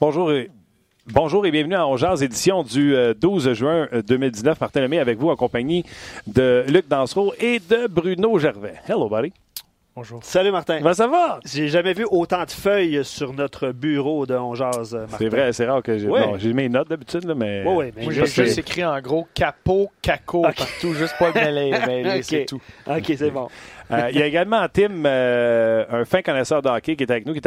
bonjour et, bonjour et bienvenue à Ongears, édition du euh, 12 juin euh, 2019. Martin Lemay avec vous en compagnie de Luc Dansereau et de Bruno Gervais. Hello, buddy. Bonjour. Salut Martin. Comment ça va? J'ai jamais vu autant de feuilles sur notre bureau de Ongears, euh, Martin. C'est vrai, c'est rare que j'ai Ouais. bon, j'ai mes notes d'habitude, là, mais. Oui, oui, mais je j'ai juste écrit en gros capot, caco partout, juste pas le mêler, mêler, Ok. c'est tout. OK, c'est bon. Euh, il y a également Tim, euh, un fin connaisseur de hockey qui est avec nous, qui est